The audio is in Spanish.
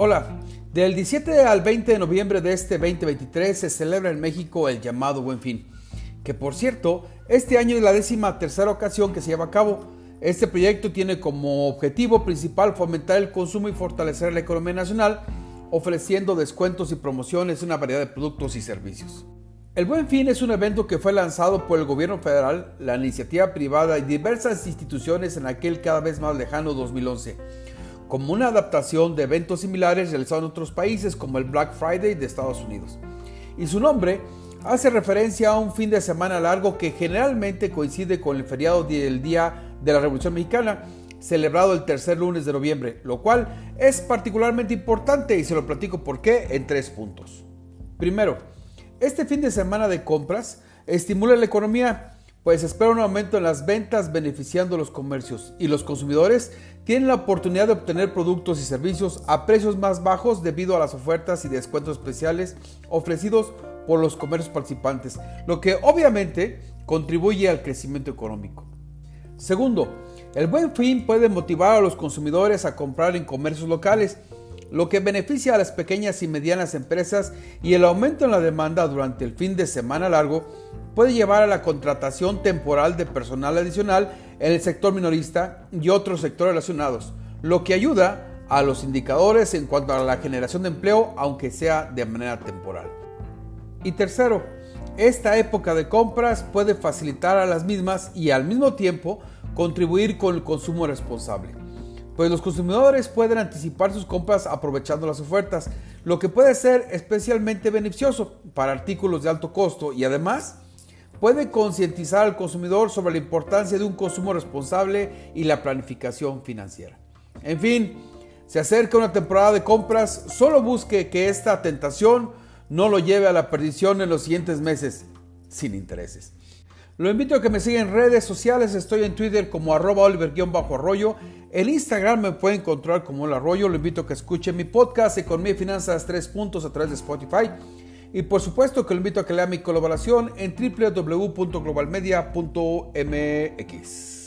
Hola, del 17 al 20 de noviembre de este 2023 se celebra en México el llamado Buen Fin, que por cierto, este año es la décima tercera ocasión que se lleva a cabo. Este proyecto tiene como objetivo principal fomentar el consumo y fortalecer la economía nacional, ofreciendo descuentos y promociones en una variedad de productos y servicios. El Buen Fin es un evento que fue lanzado por el gobierno federal, la iniciativa privada y diversas instituciones en aquel cada vez más lejano 2011 como una adaptación de eventos similares realizados en otros países como el Black Friday de Estados Unidos. Y su nombre hace referencia a un fin de semana largo que generalmente coincide con el feriado del Día de la Revolución Mexicana, celebrado el tercer lunes de noviembre, lo cual es particularmente importante y se lo platico por qué en tres puntos. Primero, este fin de semana de compras estimula la economía pues espera un aumento en las ventas beneficiando a los comercios y los consumidores tienen la oportunidad de obtener productos y servicios a precios más bajos debido a las ofertas y descuentos especiales ofrecidos por los comercios participantes, lo que obviamente contribuye al crecimiento económico. Segundo, el buen fin puede motivar a los consumidores a comprar en comercios locales, lo que beneficia a las pequeñas y medianas empresas y el aumento en la demanda durante el fin de semana largo puede llevar a la contratación temporal de personal adicional en el sector minorista y otros sectores relacionados, lo que ayuda a los indicadores en cuanto a la generación de empleo, aunque sea de manera temporal. Y tercero, esta época de compras puede facilitar a las mismas y al mismo tiempo contribuir con el consumo responsable pues los consumidores pueden anticipar sus compras aprovechando las ofertas, lo que puede ser especialmente beneficioso para artículos de alto costo y además puede concientizar al consumidor sobre la importancia de un consumo responsable y la planificación financiera. En fin, se acerca una temporada de compras, solo busque que esta tentación no lo lleve a la perdición en los siguientes meses, sin intereses. Lo invito a que me siga en redes sociales. Estoy en Twitter como arroba oliver-arroyo. En Instagram me puede encontrar como el arroyo. Lo invito a que escuche mi podcast Economía y Finanzas 3 puntos a través de Spotify. Y por supuesto que lo invito a que lea mi colaboración en www.globalmedia.mx.